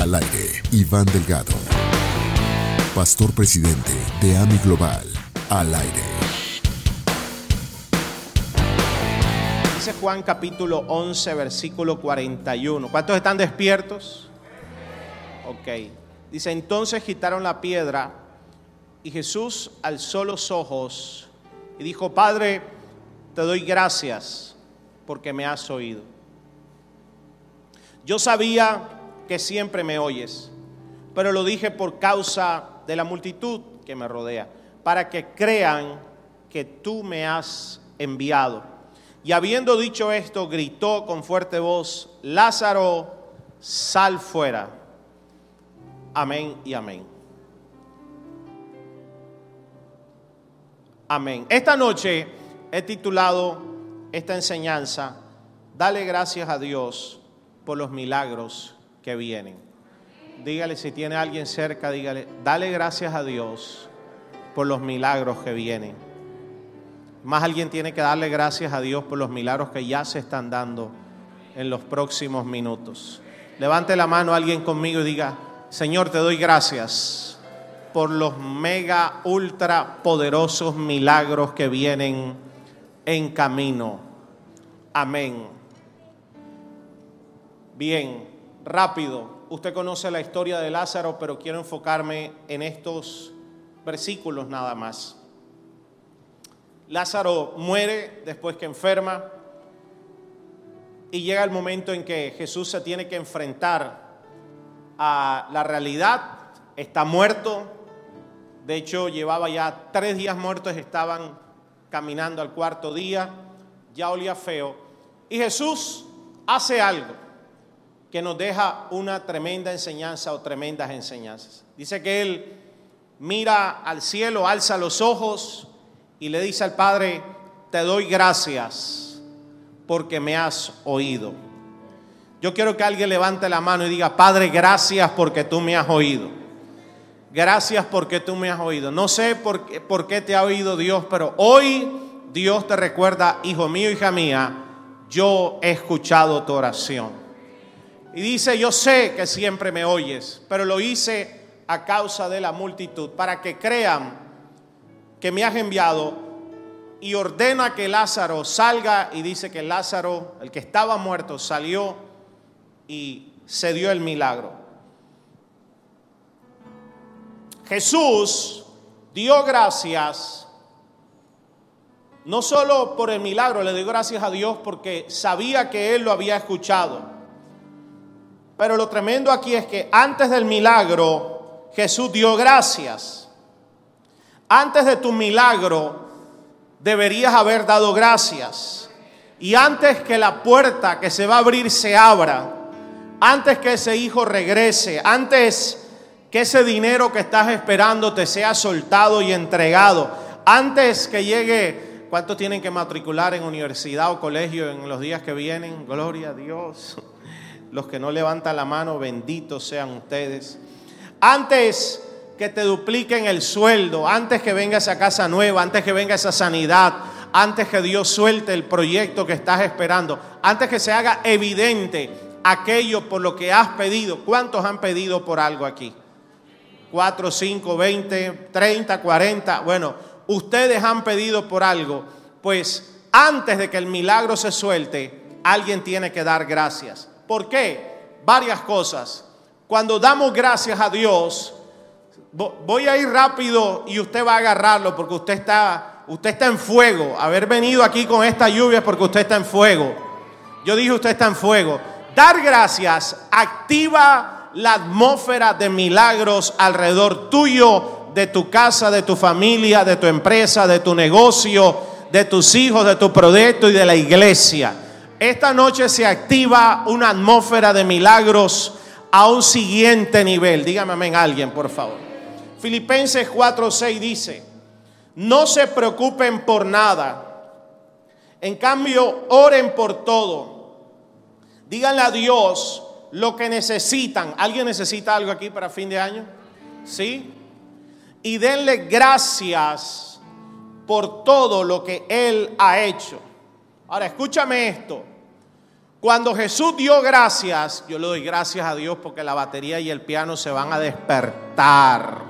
Al aire, Iván Delgado, pastor presidente de AMI Global. Al aire. Dice Juan capítulo 11, versículo 41. ¿Cuántos están despiertos? Ok. Dice, entonces quitaron la piedra y Jesús alzó los ojos y dijo, Padre, te doy gracias porque me has oído. Yo sabía que siempre me oyes, pero lo dije por causa de la multitud que me rodea, para que crean que tú me has enviado. Y habiendo dicho esto, gritó con fuerte voz, Lázaro, sal fuera. Amén y amén. Amén. Esta noche he titulado esta enseñanza, Dale gracias a Dios por los milagros que vienen. Dígale si tiene alguien cerca, dígale, dale gracias a Dios por los milagros que vienen. Más alguien tiene que darle gracias a Dios por los milagros que ya se están dando en los próximos minutos. Levante la mano alguien conmigo y diga, Señor, te doy gracias por los mega, ultra poderosos milagros que vienen en camino. Amén. Bien, rápido. Usted conoce la historia de Lázaro, pero quiero enfocarme en estos versículos nada más. Lázaro muere después que enferma y llega el momento en que Jesús se tiene que enfrentar a la realidad, está muerto, de hecho llevaba ya tres días muertos, estaban caminando al cuarto día, ya olía feo, y Jesús hace algo que nos deja una tremenda enseñanza o tremendas enseñanzas. Dice que él mira al cielo, alza los ojos y le dice al Padre, te doy gracias porque me has oído. Yo quiero que alguien levante la mano y diga, Padre, gracias porque tú me has oído. Gracias porque tú me has oído. No sé por qué, por qué te ha oído Dios, pero hoy Dios te recuerda, hijo mío, hija mía, yo he escuchado tu oración. Y dice, yo sé que siempre me oyes, pero lo hice a causa de la multitud, para que crean que me has enviado y ordena que Lázaro salga y dice que Lázaro, el que estaba muerto, salió y se dio el milagro. Jesús dio gracias, no solo por el milagro, le dio gracias a Dios porque sabía que Él lo había escuchado. Pero lo tremendo aquí es que antes del milagro, Jesús dio gracias. Antes de tu milagro, deberías haber dado gracias. Y antes que la puerta que se va a abrir se abra, antes que ese hijo regrese, antes que ese dinero que estás esperando te sea soltado y entregado, antes que llegue, ¿cuántos tienen que matricular en universidad o colegio en los días que vienen? Gloria a Dios. Los que no levantan la mano, benditos sean ustedes. Antes que te dupliquen el sueldo, antes que venga esa casa nueva, antes que venga esa sanidad, antes que Dios suelte el proyecto que estás esperando, antes que se haga evidente aquello por lo que has pedido. ¿Cuántos han pedido por algo aquí? 4, 5, 20, 30, 40. Bueno, ustedes han pedido por algo. Pues antes de que el milagro se suelte, alguien tiene que dar gracias. ¿Por qué? Varias cosas. Cuando damos gracias a Dios, voy a ir rápido y usted va a agarrarlo porque usted está, usted está en fuego. Haber venido aquí con esta lluvia porque usted está en fuego. Yo dije usted está en fuego. Dar gracias activa la atmósfera de milagros alrededor tuyo, de tu casa, de tu familia, de tu empresa, de tu negocio, de tus hijos, de tu proyecto y de la iglesia. Esta noche se activa una atmósfera de milagros a un siguiente nivel. Dígame amén alguien, por favor. Filipenses 4:6 dice, no se preocupen por nada. En cambio, oren por todo Díganle a Dios lo que necesitan. ¿Alguien necesita algo aquí para fin de año? ¿Sí? Y denle gracias por todo lo que Él ha hecho. Ahora, escúchame esto. Cuando Jesús dio gracias, yo le doy gracias a Dios porque la batería y el piano se van a despertar.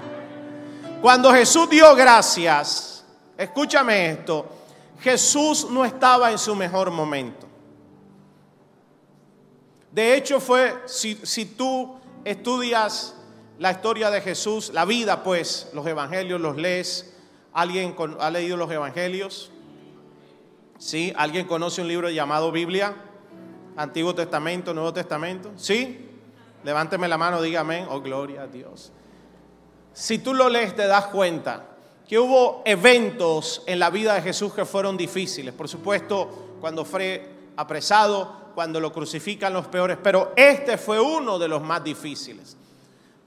Cuando Jesús dio gracias, escúchame esto, Jesús no estaba en su mejor momento. De hecho fue, si, si tú estudias la historia de Jesús, la vida pues, los evangelios los lees, ¿alguien ha leído los evangelios? ¿Sí? ¿Alguien conoce un libro llamado Biblia? Antiguo Testamento, Nuevo Testamento. ¿Sí? Levánteme la mano, dígame, oh gloria a Dios. Si tú lo lees te das cuenta que hubo eventos en la vida de Jesús que fueron difíciles. Por supuesto, cuando fue apresado, cuando lo crucifican los peores, pero este fue uno de los más difíciles.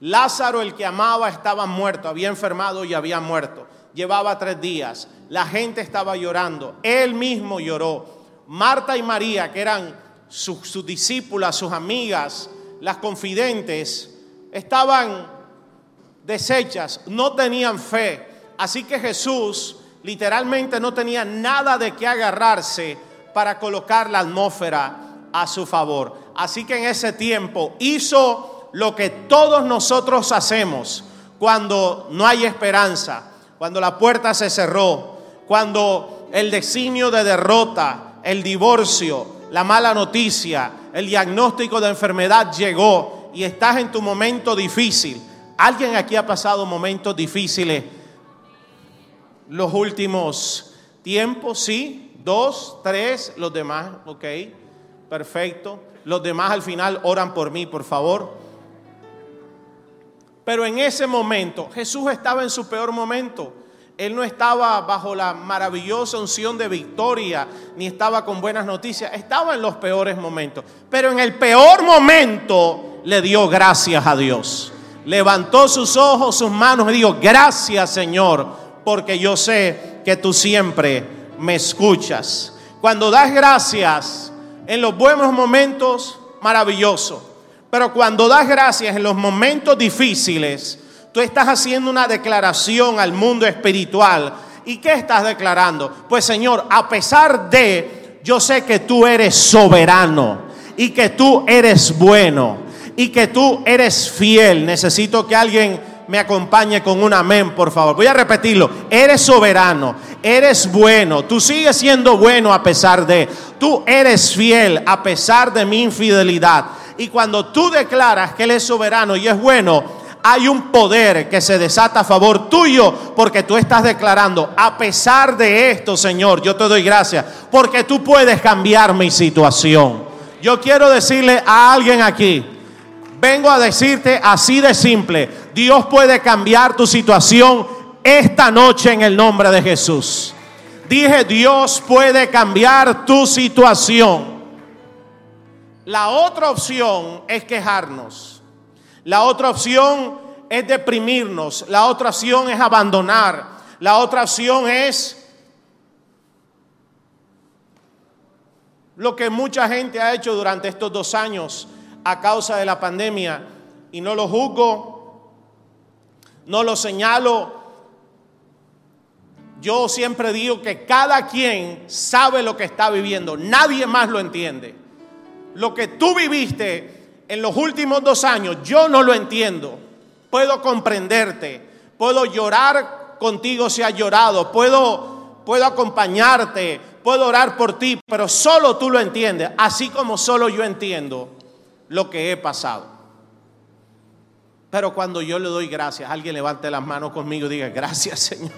Lázaro, el que amaba, estaba muerto, había enfermado y había muerto. Llevaba tres días. La gente estaba llorando. Él mismo lloró. Marta y María, que eran sus, discípulas, sus amigas, las confidentes, estaban deshechas, no tenían fe. Así que Jesús literalmente no tenía nada de qué agarrarse para colocar la atmósfera a su favor. Así que en ese tiempo hizo lo que todos nosotros hacemos cuando no hay esperanza, cuando la puerta se cerró, cuando el designio de derrota, el divorcio, la mala noticia, el diagnóstico de enfermedad llegó y estás en tu momento difícil. ¿Alguien aquí ha pasado momentos difíciles los últimos tiempos? Sí, dos, tres, los demás, ok. Perfecto. Los demás al final oran por mí, por favor. Pero en ese momento, Jesús estaba en su peor momento. Él no estaba bajo la maravillosa unción de victoria, ni estaba con buenas noticias. Estaba en los peores momentos. Pero en el peor momento le dio gracias a Dios. Levantó sus ojos, sus manos y dijo, gracias Señor, porque yo sé que tú siempre me escuchas. Cuando das gracias, en los buenos momentos, maravilloso. Pero cuando das gracias en los momentos difíciles, tú estás haciendo una declaración al mundo espiritual. ¿Y qué estás declarando? Pues Señor, a pesar de, yo sé que tú eres soberano y que tú eres bueno y que tú eres fiel. Necesito que alguien me acompañe con un amén, por favor. Voy a repetirlo. Eres soberano, eres bueno, tú sigues siendo bueno a pesar de, tú eres fiel a pesar de mi infidelidad. Y cuando tú declaras que Él es soberano y es bueno, hay un poder que se desata a favor tuyo porque tú estás declarando, a pesar de esto, Señor, yo te doy gracias porque tú puedes cambiar mi situación. Yo quiero decirle a alguien aquí, vengo a decirte así de simple, Dios puede cambiar tu situación esta noche en el nombre de Jesús. Dije, Dios puede cambiar tu situación. La otra opción es quejarnos. La otra opción es deprimirnos. La otra opción es abandonar. La otra opción es lo que mucha gente ha hecho durante estos dos años a causa de la pandemia. Y no lo juzgo, no lo señalo. Yo siempre digo que cada quien sabe lo que está viviendo. Nadie más lo entiende. Lo que tú viviste en los últimos dos años, yo no lo entiendo. Puedo comprenderte, puedo llorar contigo si has llorado, puedo, puedo acompañarte, puedo orar por ti, pero solo tú lo entiendes, así como solo yo entiendo lo que he pasado. Pero cuando yo le doy gracias, alguien levante las manos conmigo y diga, gracias Señor.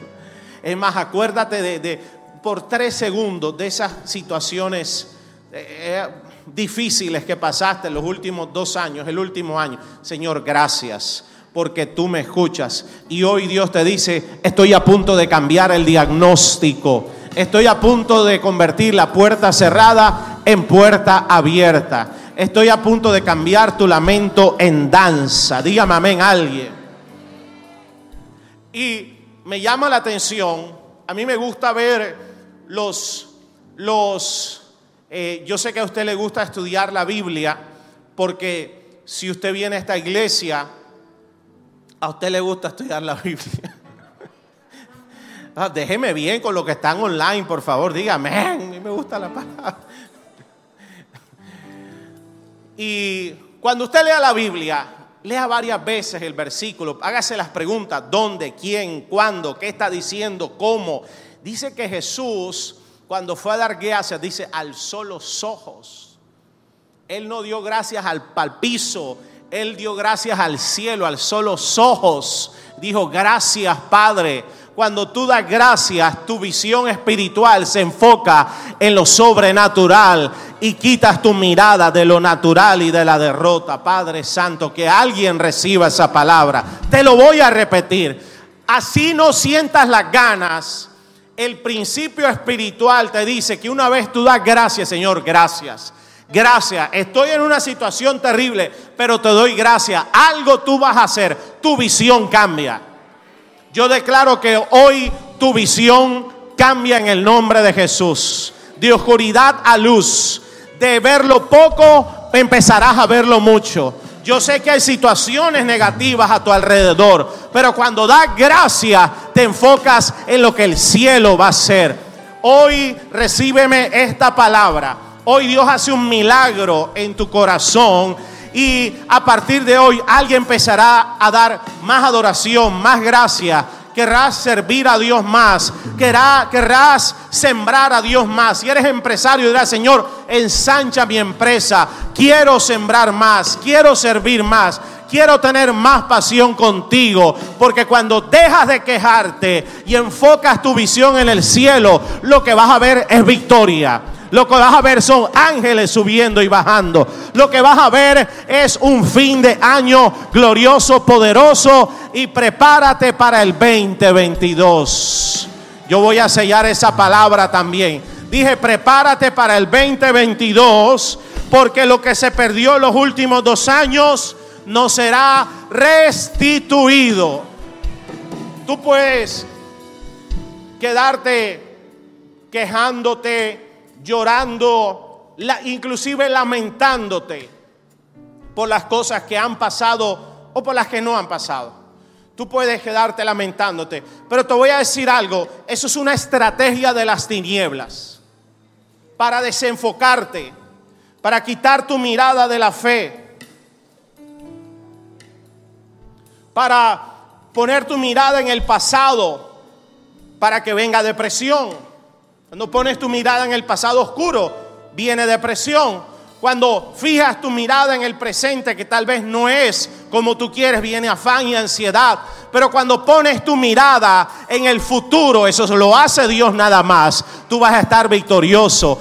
Es más, acuérdate de, por tres segundos de esas situaciones eh, eh, difíciles que pasaste en los últimos dos años, el último año. Señor, gracias porque tú me escuchas. Y hoy Dios te dice, estoy a punto de cambiar el diagnóstico. Estoy a punto de convertir la puerta cerrada en puerta abierta. Estoy a punto de cambiar tu lamento en danza. Dígame amén alguien. Y me llama la atención, a mí me gusta ver los, los eh, yo sé que a usted le gusta estudiar la Biblia, porque si usted viene a esta iglesia, a usted le gusta estudiar la Biblia. Ah, déjeme bien con lo que están online, por favor, dígame, a mí me gusta la palabra. Y cuando usted lea la Biblia, lea varias veces el versículo, hágase las preguntas, ¿dónde, quién, cuándo, qué está diciendo, cómo? Dice que Jesús, cuando fue a dar gracias, dice, alzó los ojos. Él no dio gracias al, al piso, él dio gracias al cielo, alzó los ojos. Dijo, gracias Padre. Cuando tú das gracias, tu visión espiritual se enfoca en lo sobrenatural y quitas tu mirada de lo natural y de la derrota. Padre Santo, que alguien reciba esa palabra. Te lo voy a repetir. Así no sientas las ganas. El principio espiritual te dice que una vez tú das gracias, Señor, gracias. Gracias, estoy en una situación terrible, pero te doy gracias. Algo tú vas a hacer, tu visión cambia. Yo declaro que hoy tu visión cambia en el nombre de Jesús. De oscuridad a luz, de verlo poco, empezarás a verlo mucho. Yo sé que hay situaciones negativas a tu alrededor, pero cuando das gracias, te enfocas en lo que el cielo va a hacer. Hoy recíbeme esta palabra Hoy Dios hace un milagro en tu corazón y a partir de hoy alguien empezará a dar más adoración, más gracia. Querrás servir a Dios más, querrás, querrás sembrar a Dios más. Si eres empresario, dirás, Señor, ensancha mi empresa. Quiero sembrar más, quiero servir más quiero tener más pasión contigo, porque cuando dejas de quejarte y enfocas tu visión en el cielo, lo que vas a ver es victoria. Lo que vas a ver son ángeles subiendo y bajando. Lo que vas a ver es un fin de año glorioso, poderoso. Y prepárate para el 2022. Yo voy a sellar esa palabra también. Dije, prepárate para el 2022. Porque lo que se perdió en los últimos dos años no será restituido. Tú puedes quedarte quejándote llorando, inclusive lamentándote por las cosas que han pasado o por las que no han pasado. Tú puedes quedarte lamentándote, pero te voy a decir algo, eso es una estrategia de las tinieblas para desenfocarte, para quitar tu mirada de la fe, para poner tu mirada en el pasado, para que venga depresión cuando pones tu mirada en el pasado oscuro, viene depresión. Cuando fijas tu mirada en el presente, que tal vez no es como tú quieres, viene afán y ansiedad. Pero cuando pones tu mirada en el futuro, eso lo hace Dios nada más. Tú vas a estar victorioso.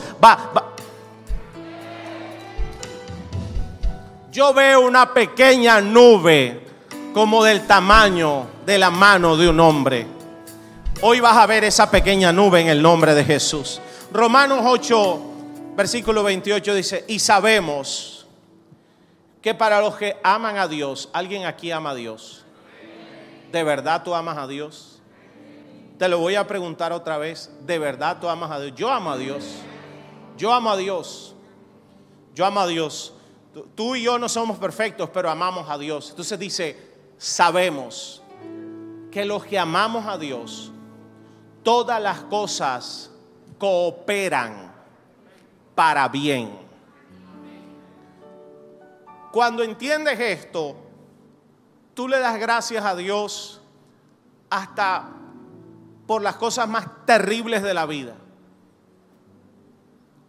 Yo veo una pequeña nube como del tamaño de la mano de un hombre. Hoy vas a ver esa pequeña nube en el nombre de Jesús. Romanos 8, versículo 28 dice, y sabemos que para los que aman a Dios, alguien aquí ama a Dios. ¿De verdad tú amas a Dios? Te lo voy a preguntar otra vez. ¿De verdad tú amas a Dios? Yo amo a Dios. Yo amo a Dios. Yo amo a Dios. Tú y yo no somos perfectos, pero amamos a Dios. Entonces dice, sabemos que los que amamos a Dios, todas las cosas cooperan para bien. Cuando entiendes esto, tú le das gracias a Dios hasta por las cosas más terribles de la vida.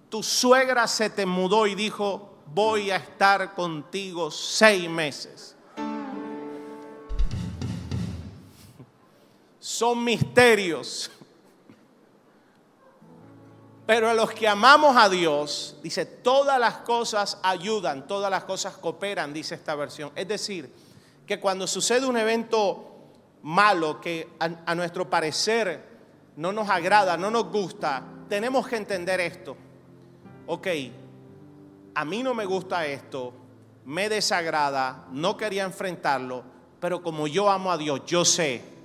Tu suegra se te mudó y dijo, voy a estar contigo seis meses. Son misterios pero a los que amamos a Dios, dice, todas las cosas ayudan, todas las cosas cooperan, dice esta versión. Es decir, que cuando sucede un evento malo que a, nuestro parecer no nos agrada, no nos gusta, tenemos que entender esto. Ok, a mí no me gusta esto, me desagrada, no quería enfrentarlo, pero como yo amo a Dios, yo sé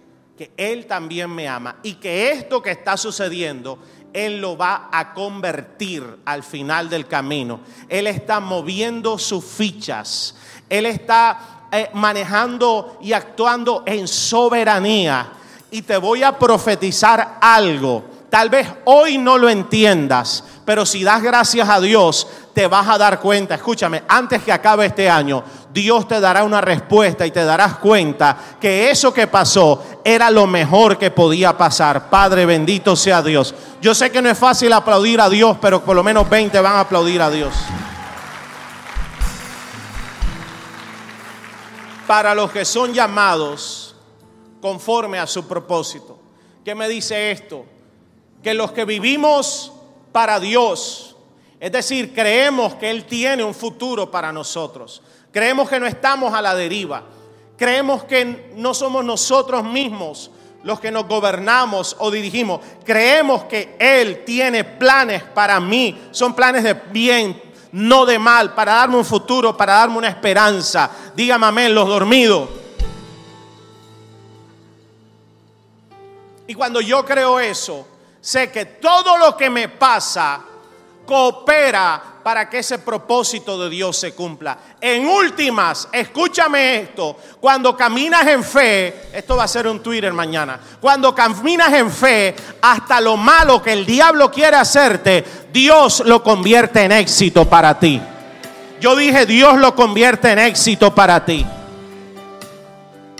que Él también me ama y que esto que está sucediendo él lo va a convertir al final del camino. Él está moviendo sus fichas. Él está eh, manejando y actuando en soberanía. Y te voy a profetizar algo. Tal vez hoy no lo entiendas, pero si das gracias a Dios, te vas a dar cuenta, escúchame, antes que acabe este año, Dios te dará una respuesta y te darás cuenta que eso que pasó era lo mejor que podía pasar. Padre, bendito sea Dios. Yo sé que no es fácil aplaudir a Dios, pero por lo menos 20 van a aplaudir a Dios. Para los que son llamados conforme a su propósito. ¿Qué me dice esto? Que los que vivimos para Dios, es decir, creemos que Él tiene un futuro para nosotros. Creemos que no estamos a la deriva. Creemos que no somos nosotros mismos los que nos gobernamos o dirigimos. Creemos que Él tiene planes para mí. Son planes de bien, no de mal, para darme un futuro, para darme una esperanza. Dígame amén, los dormidos. Y cuando yo creo eso, sé que todo lo que me pasa coopera para que ese propósito de Dios se cumpla. En últimas, escúchame esto, cuando caminas en fe, esto va a ser un Twitter mañana, cuando caminas en fe, hasta lo malo que el diablo quiere hacerte, Dios lo convierte en éxito para ti. Yo dije, Dios lo convierte en éxito para ti.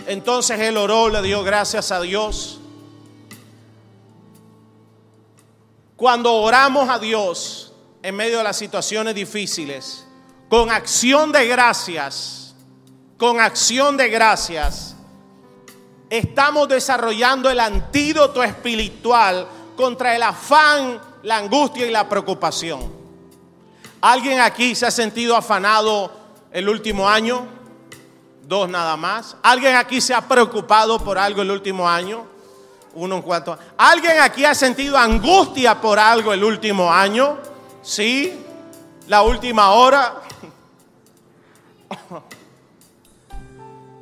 Entonces él oró, le dio gracias a Dios. Cuando oramos a Dios, en medio de las situaciones difíciles, con acción de gracias, con acción de gracias, estamos desarrollando el antídoto espiritual contra el afán, la angustia y la preocupación. ¿Alguien aquí se ha sentido afanado el último año? Dos nada más. ¿Alguien aquí se ha preocupado por algo el último año? Uno en cuanto. ¿Alguien aquí ha sentido angustia por algo el último año? Sí, la última hora.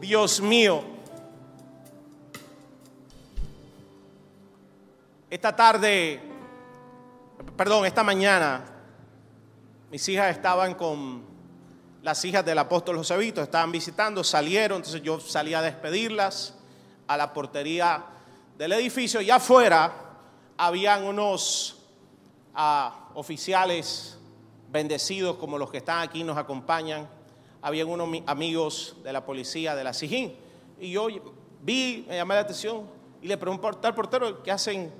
Dios mío. Esta tarde, perdón, esta mañana, mis hijas estaban con las hijas del apóstol Josevito, estaban visitando, salieron, entonces yo salí a despedirlas a la portería del edificio y afuera habían unos ah, oficiales bendecidos como los que están aquí nos acompañan. Habían unos amigos de la policía de la Sijín. Y yo vi, me llamé la atención y le pregunté al portero, ¿qué hacen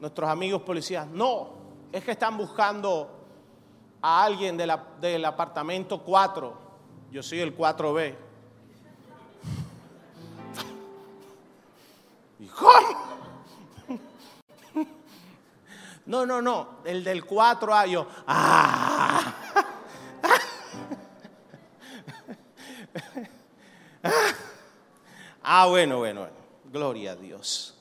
nuestros amigos policías? No, es que están buscando a alguien del apartamento 4. Yo soy el 4B. ¿Y cómo? No, no, no, el del 4 a yo. Ah. ah, bueno, bueno, bueno. Gloria a Dios.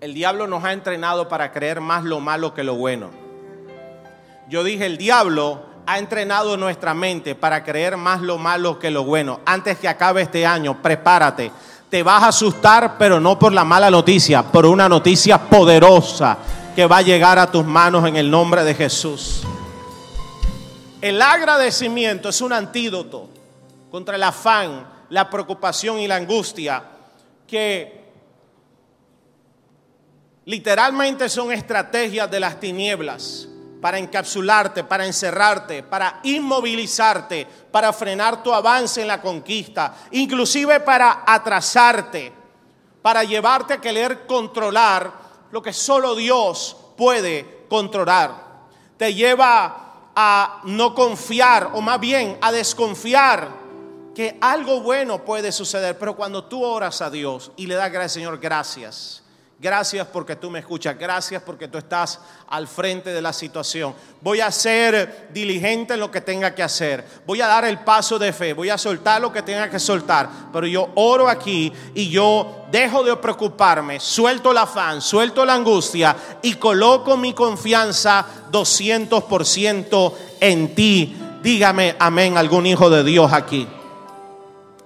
El diablo nos ha entrenado para creer más lo malo que lo bueno. Yo dije, el diablo ha entrenado nuestra mente para creer más lo malo que lo bueno. Antes que acabe este año, prepárate te vas a asustar, pero no por la mala noticia, por una noticia poderosa que va a llegar a tus manos en el nombre de Jesús. El agradecimiento es un antídoto contra el afán, la preocupación y la angustia que literalmente son estrategias de las tinieblas para encapsularte, para encerrarte, para inmovilizarte, para frenar tu avance en la conquista, inclusive para atrasarte, para llevarte a querer controlar lo que solo Dios puede controlar. Te lleva a no confiar o más bien a desconfiar que algo bueno puede suceder, pero cuando tú oras a Dios y le das gracias, Señor, gracias Gracias porque tú me escuchas. Gracias porque tú estás al frente de la situación. Voy a ser diligente en lo que tenga que hacer. Voy a dar el paso de fe. Voy a soltar lo que tenga que soltar. Pero yo oro aquí y yo dejo de preocuparme. Suelto el afán, suelto la angustia y coloco mi confianza 200% en ti. Dígame amén algún hijo de Dios aquí.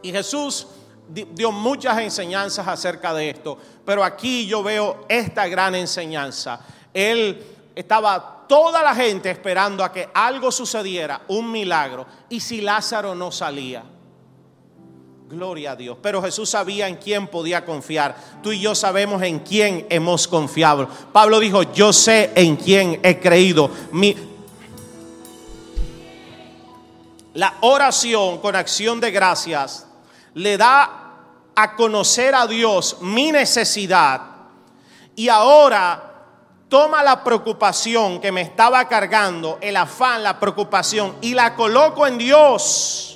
Y Jesús dio muchas enseñanzas acerca de esto, pero aquí yo veo esta gran enseñanza. Él estaba toda la gente esperando a que algo sucediera, un milagro, y si Lázaro no salía. Gloria a Dios. Pero Jesús sabía en quién podía confiar. Tú y yo sabemos en quién hemos confiado. Pablo dijo, yo sé en quién he creído. Mi... La oración con acción de gracias le da a conocer a Dios mi necesidad. Y ahora toma la preocupación que me estaba cargando, el afán, la preocupación, y la coloco en Dios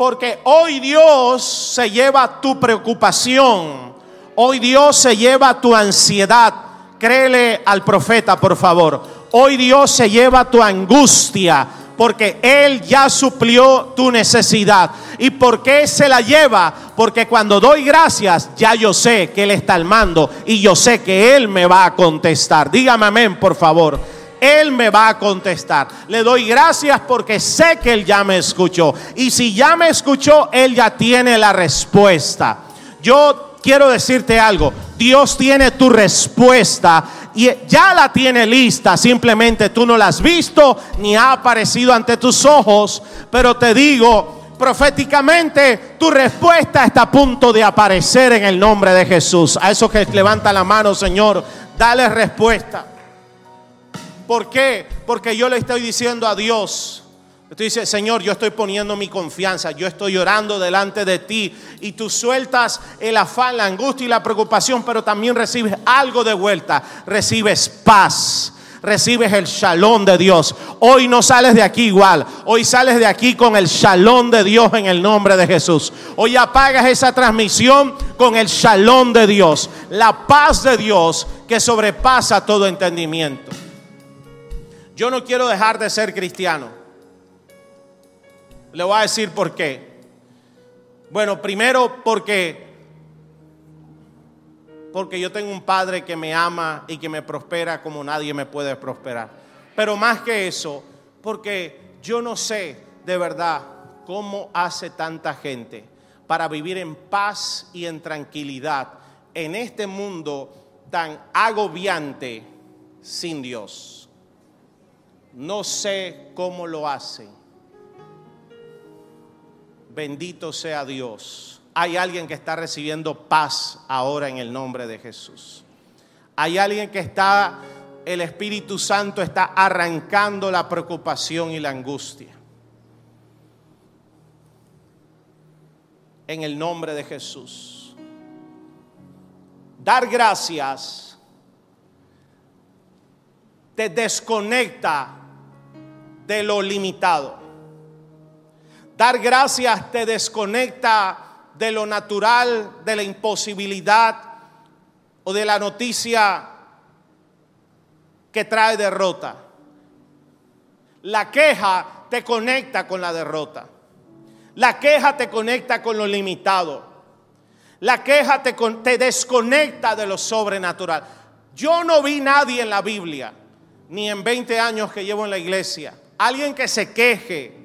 porque hoy Dios se lleva tu preocupación. Hoy Dios se lleva tu ansiedad. Créele al profeta, por favor. Hoy Dios se lleva tu angustia porque Él ya suplió tu necesidad. ¿Y por qué se la lleva? Porque cuando doy gracias, ya yo sé que Él está al mando y yo sé que Él me va a contestar. Dígame amén, por favor. Él me va a contestar. Le doy gracias porque sé que Él ya me escuchó. Y si ya me escuchó, Él ya tiene la respuesta. Yo quiero decirte algo. Dios tiene tu respuesta y ya la tiene lista. Simplemente tú no la has visto ni ha aparecido ante tus ojos. Pero te digo, proféticamente, tu respuesta está a punto de aparecer en el nombre de Jesús. A eso que levanta la mano, Señor, dale respuesta. ¿Por qué? Porque yo le estoy diciendo a Dios, Estoy diciendo, Señor, yo estoy poniendo mi confianza, yo estoy llorando delante de ti y tú sueltas el afán, la angustia y la preocupación, pero también recibes algo de vuelta, recibes paz, recibes el shalom de Dios. Hoy no sales de aquí igual, hoy sales de aquí con el shalom de Dios en el nombre de Jesús. Hoy apagas esa transmisión con el shalom de Dios, la paz de Dios que sobrepasa todo entendimiento. Yo no quiero dejar de ser cristiano. Le voy a decir por qué. Bueno, primero porque porque yo tengo un padre que me ama y que me prospera como nadie me puede prosperar. Pero más que eso, porque yo no sé de verdad cómo hace tanta gente para vivir en paz y en tranquilidad en este mundo tan agobiante sin Dios. No sé cómo lo hacen. Bendito sea Dios. Hay alguien que está recibiendo paz ahora en el nombre de Jesús. Hay alguien que está, el Espíritu Santo está arrancando la preocupación y la angustia. En el nombre de Jesús. Dar gracias te desconecta de lo limitado. Dar gracias te desconecta de lo natural, de la imposibilidad o de la noticia que trae derrota. La queja te conecta con la derrota. La queja te conecta con lo limitado. La queja te, te desconecta de lo sobrenatural. Yo no vi nadie en la Biblia, ni en 20 años que llevo en la iglesia, alguien que se queje,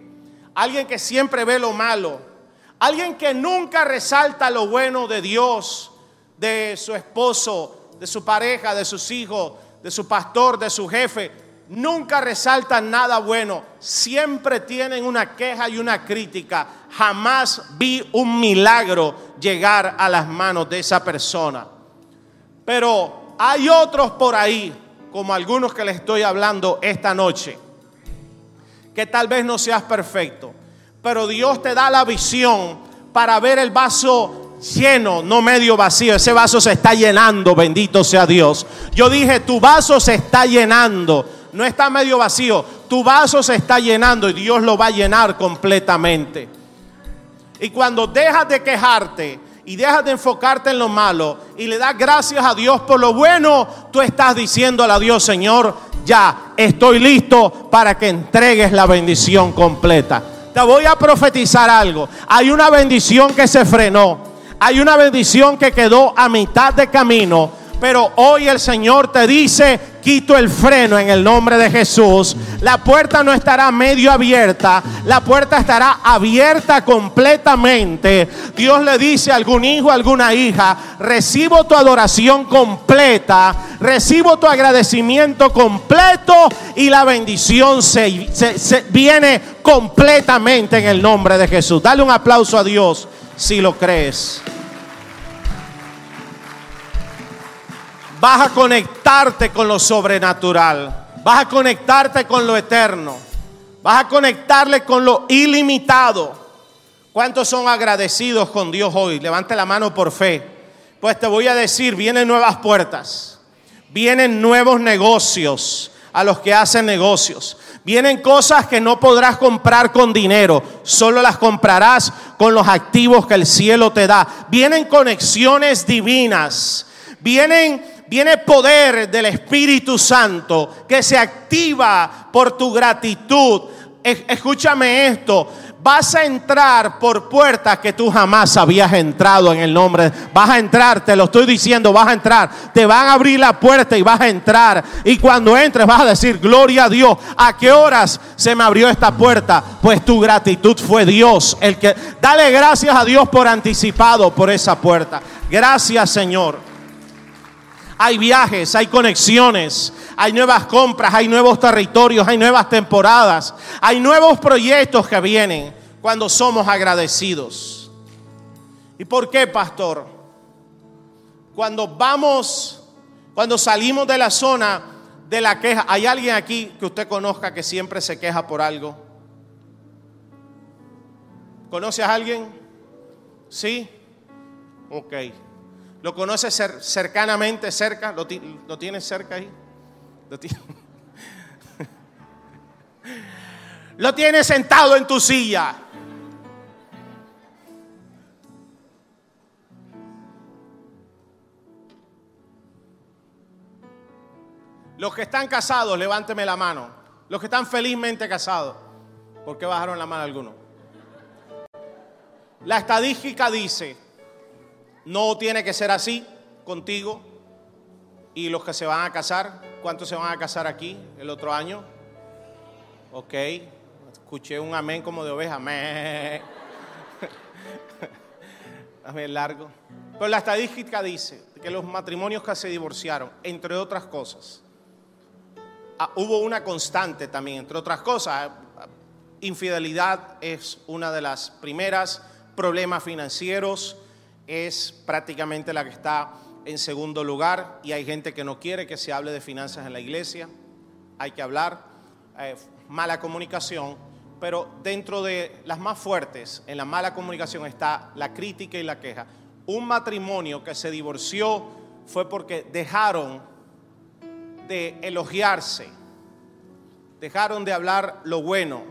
alguien que siempre ve lo malo, alguien que nunca resalta lo bueno de Dios, de su esposo, de su pareja, de sus hijos, de su pastor, de su jefe, nunca resaltan nada bueno, siempre tienen una queja y una crítica. Jamás vi un milagro llegar a las manos de esa persona. Pero hay otros por ahí, como algunos que les estoy hablando esta noche, que tal vez no seas perfecto, pero Dios te da la visión para ver el vaso lleno, no medio vacío. Ese vaso se está llenando, bendito sea Dios. Yo dije, tu vaso se está llenando, no está medio vacío, tu vaso se está llenando y Dios lo va a llenar completamente. Y cuando dejas de quejarte y dejas de enfocarte en lo malo y le das gracias a Dios por lo bueno, tú estás diciéndole a Dios, Señor, ya estoy listo para que entregues la bendición completa. Te voy a profetizar algo. Hay una bendición que se frenó. Hay una bendición que quedó a mitad de camino. Pero hoy el Señor te dice, quito el freno en el nombre de Jesús. La puerta no estará medio abierta, la puerta estará abierta completamente. Dios le dice a algún hijo, a alguna hija, recibo tu adoración completa, recibo tu agradecimiento completo y la bendición se, viene completamente en el nombre de Jesús. Dale un aplauso a Dios si lo crees. Vas a conectarte con lo sobrenatural. Vas a conectarte con lo eterno. Vas a conectarle con lo ilimitado. ¿Cuántos son agradecidos con Dios hoy? Levante la mano por fe. Pues te voy a decir, vienen nuevas puertas. Vienen nuevos negocios a los que hacen negocios. Vienen cosas que no podrás comprar con dinero, solo las comprarás con los activos que el cielo te da. Vienen conexiones divinas. Vienen viene poder del Espíritu Santo que se activa por tu gratitud. Escúchame esto, vas a entrar por puertas que tú jamás habías entrado en el nombre. Vas a entrar, te lo estoy diciendo, vas a entrar. Te van a abrir la puerta y vas a entrar. Y cuando entres vas a decir, gloria a Dios. ¿A qué horas se me abrió esta puerta? Pues tu gratitud fue Dios. El que, dale gracias a Dios por anticipado por esa puerta. Gracias Señor. Hay viajes, hay conexiones, hay nuevas compras, hay nuevos territorios, hay nuevas temporadas, hay nuevos proyectos que vienen cuando somos agradecidos. ¿Y por qué, pastor? Cuando vamos, cuando salimos de la zona de la queja, ¿hay alguien aquí que usted conozca que siempre se queja por algo? ¿Conoce a alguien? ¿Sí? Ok. ¿Lo conoces cercanamente, cerca? ¿Lo, tienes cerca ahí? ¿Lo, Lo tienes sentado en tu silla. Los que están casados, levánteme la mano. Los que están felizmente casados. ¿Por qué bajaron la mano algunos? La estadística dice no tiene que ser así contigo y los que se van a casar. ¿Cuántos se van a casar aquí el otro año? Ok, escuché un amén como de oveja. Amén. Amén largo. Pero la estadística dice que los matrimonios que se divorciaron, entre otras cosas, ah, hubo una constante también, entre otras cosas, infidelidad es una de las primeras, problemas financieros, es prácticamente la que está en segundo lugar y hay gente que no quiere que se hable de finanzas en la iglesia. Hay que hablar, eh, mala comunicación, pero dentro de las más fuertes, en la mala comunicación está la crítica y la queja. Un matrimonio que se divorció fue porque dejaron de elogiarse, dejaron de hablar lo bueno,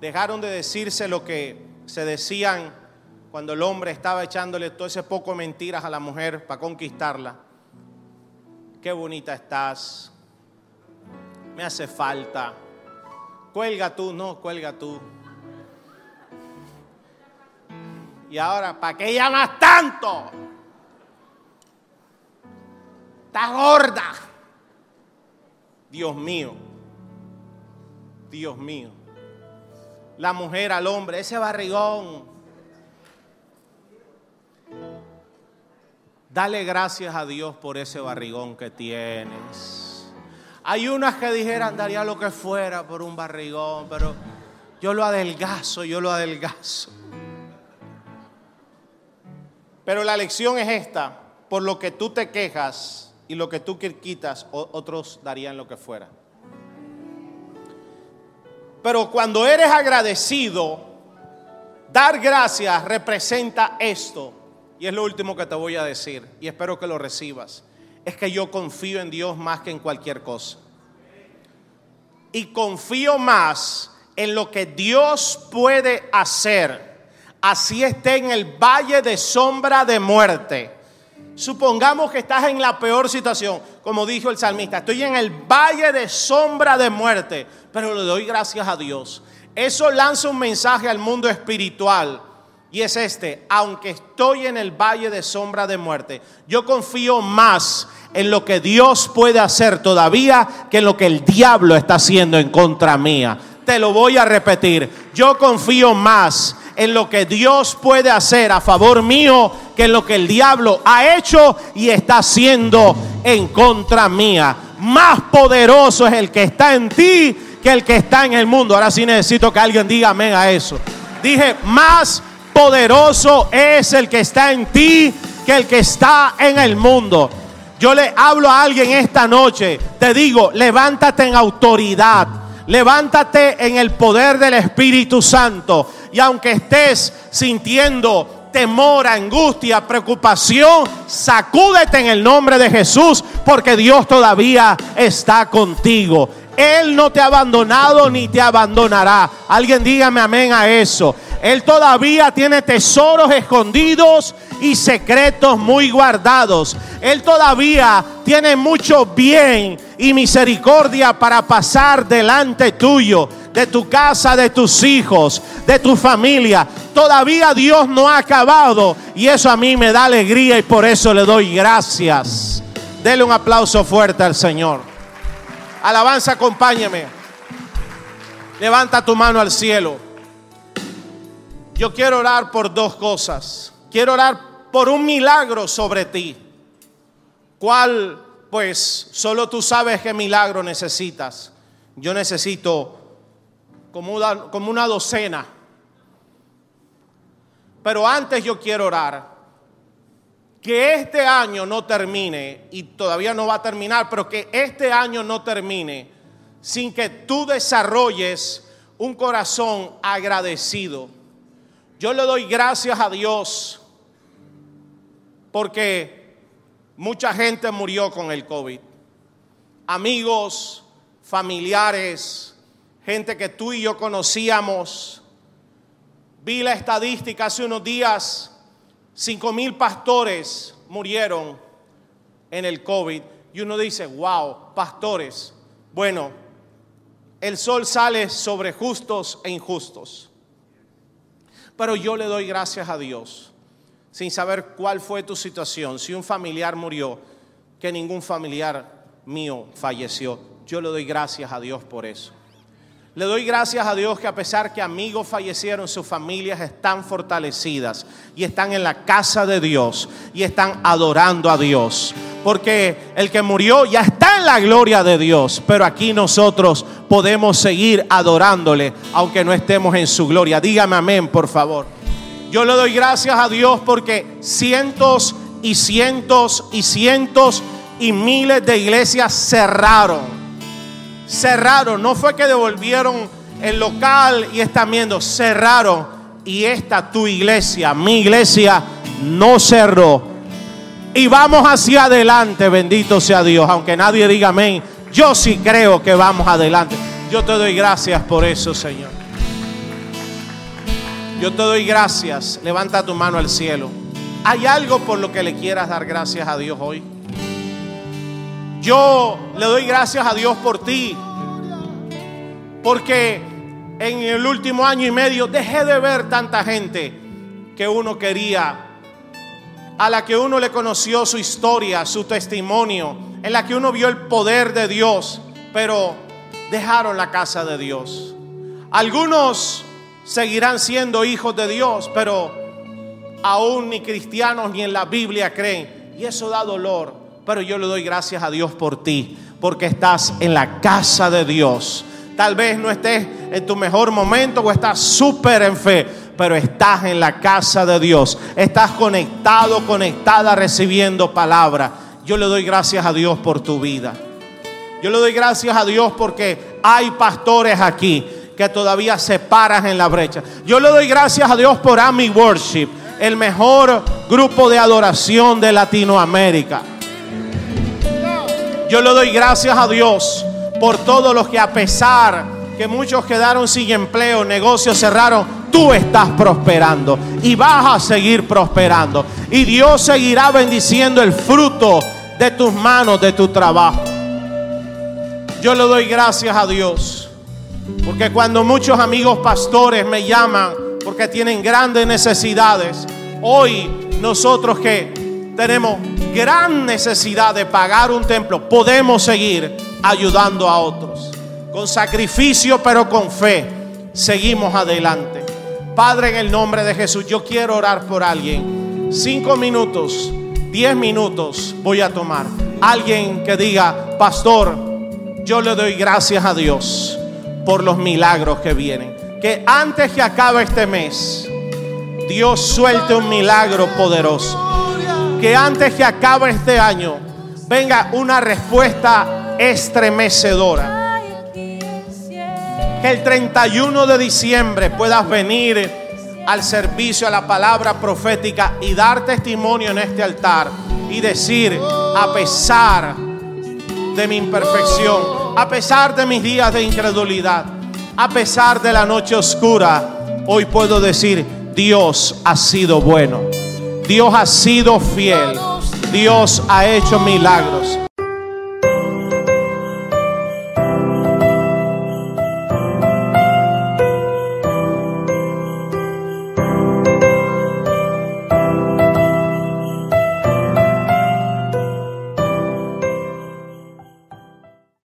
dejaron de decirse lo que se decían cuando el hombre estaba echándole todo ese poco mentiras a la mujer para conquistarla. Qué bonita estás. Me hace falta. Cuelga tú, no, cuelga tú. Y ahora, ¿para qué llamas tanto? Está gorda. Dios mío. Dios mío. La mujer al hombre, ese barrigón. Dale gracias a Dios por ese barrigón que tienes. Hay unas que dijeran, daría lo que fuera por un barrigón, pero yo lo adelgazo, yo lo adelgazo. Pero la lección es esta, por lo que tú te quejas y lo que tú quitas, otros darían lo que fuera. Pero cuando eres agradecido, dar gracias representa esto. Y es lo último que te voy a decir, y espero que lo recibas. Es que yo confío en Dios más que en cualquier cosa. Y confío más en lo que Dios puede hacer. Así esté en el valle de sombra de muerte. Supongamos que estás en la peor situación, como dijo el salmista, estoy en el valle de sombra de muerte, pero le doy gracias a Dios. Eso lanza un mensaje al mundo espiritual y es este, aunque estoy en el valle de sombra de muerte, yo confío más en lo que Dios puede hacer todavía que en lo que el diablo está haciendo en contra mía. Te lo voy a repetir. Yo confío más en lo que Dios puede hacer a favor mío que en lo que el diablo ha hecho y está haciendo en contra mía. Más poderoso es el que está en ti que el que está en el mundo. Ahora sí necesito que alguien diga amén a eso. Dije, más poderoso es el que está en ti que el que está en el mundo. Yo le hablo a alguien esta noche, te digo, levántate en autoridad, levántate en el poder del Espíritu Santo. Y aunque estés sintiendo temor, angustia, preocupación, sacúdete en el nombre de Jesús, porque Dios todavía está contigo. Él no te ha abandonado ni te abandonará. Alguien dígame amén a eso. Él todavía tiene tesoros escondidos y secretos muy guardados. Él todavía tiene mucho bien y misericordia para pasar delante tuyo, de tu casa, de tus hijos, de tu familia. Todavía Dios no ha acabado y eso a mí me da alegría y por eso le doy gracias. Dele un aplauso fuerte al Señor. Alabanza, acompáñeme. Levanta tu mano al cielo. Yo quiero orar por dos cosas. Quiero orar por un milagro sobre ti. ¿Cuál? Pues solo tú sabes qué milagro necesitas. Yo necesito como una, como una docena. Pero antes yo quiero orar que este año no termine, y todavía no va a terminar, pero que este año no termine sin que tú desarrolles un corazón agradecido yo le doy gracias a Dios porque mucha gente murió con el COVID. Amigos, familiares, gente que tú y yo conocíamos. Vi la estadística hace unos días, cinco mil pastores murieron en el COVID. Y uno dice, wow, pastores. Bueno, el sol sale sobre justos e injustos. Pero yo le doy gracias a Dios, sin saber cuál fue tu situación. Si un familiar murió, que ningún familiar mío falleció. Yo le doy gracias a Dios por eso. Le doy gracias a Dios que a pesar que amigos fallecieron, sus familias están fortalecidas y están en la casa de Dios y están adorando a Dios. Porque el que murió ya está en la gloria de Dios, pero aquí nosotros podemos seguir adorándole aunque no estemos en su gloria. Dígame amén, por favor. Yo le doy gracias a Dios porque cientos y cientos y cientos y miles de iglesias cerraron cerraron. No fue que devolvieron el local y están viendo, cerraron. Y esta tu iglesia, mi iglesia, no cerró. Y vamos hacia adelante, bendito sea Dios. Aunque nadie diga amén, yo sí creo que vamos adelante. Yo te doy gracias por eso, Señor. Yo te doy gracias. Levanta tu mano al cielo. ¿Hay algo por lo que le quieras dar gracias a Dios hoy? Yo le doy gracias a Dios por ti. Porque en el último año y medio dejé de ver tanta gente que uno quería, a la que uno le conoció su historia, su testimonio, en la que uno vio el poder de Dios, pero dejaron la casa de Dios. Algunos seguirán siendo hijos de Dios, pero aún ni cristianos ni en la Biblia creen. Y eso da dolor. Pero yo le doy gracias a Dios por ti, porque estás en la casa de Dios. Tal vez no estés en tu mejor momento o estás súper en fe, pero estás en la casa de Dios. Estás conectado, conectada, recibiendo palabra. Yo le doy gracias a Dios por tu vida. Yo le doy gracias a Dios porque hay pastores aquí que todavía se paran en la brecha. Yo le doy gracias a Dios por Ami Worship, el mejor grupo de adoración de Latinoamérica. Yo le doy gracias a Dios por todos los que a pesar que muchos quedaron sin empleo, negocios cerraron, tú estás prosperando y vas a seguir prosperando. Y Dios seguirá bendiciendo el fruto de tus manos, de tu trabajo. Yo le doy gracias a Dios, porque cuando muchos amigos pastores me llaman porque tienen grandes necesidades, hoy nosotros que tenemos gran necesidad de pagar un templo, podemos seguir ayudando a otros. Con sacrificio, pero con fe, seguimos adelante. Padre, en el nombre de Jesús, yo quiero orar por alguien. Cinco minutos, diez minutos voy a tomar. Alguien que diga, pastor, yo le doy gracias a Dios por los milagros que vienen. Que antes que acabe este mes, Dios suelte un milagro poderoso. Que antes que acabe este año, venga una respuesta estremecedora. Que el 31 de diciembre puedas venir al servicio, a la palabra profética y dar testimonio en este altar y decir, a pesar de mi imperfección, a pesar de mis días de incredulidad, a pesar de la noche oscura, hoy puedo decir, Dios ha sido bueno, Dios ha sido fiel, Dios ha hecho milagros.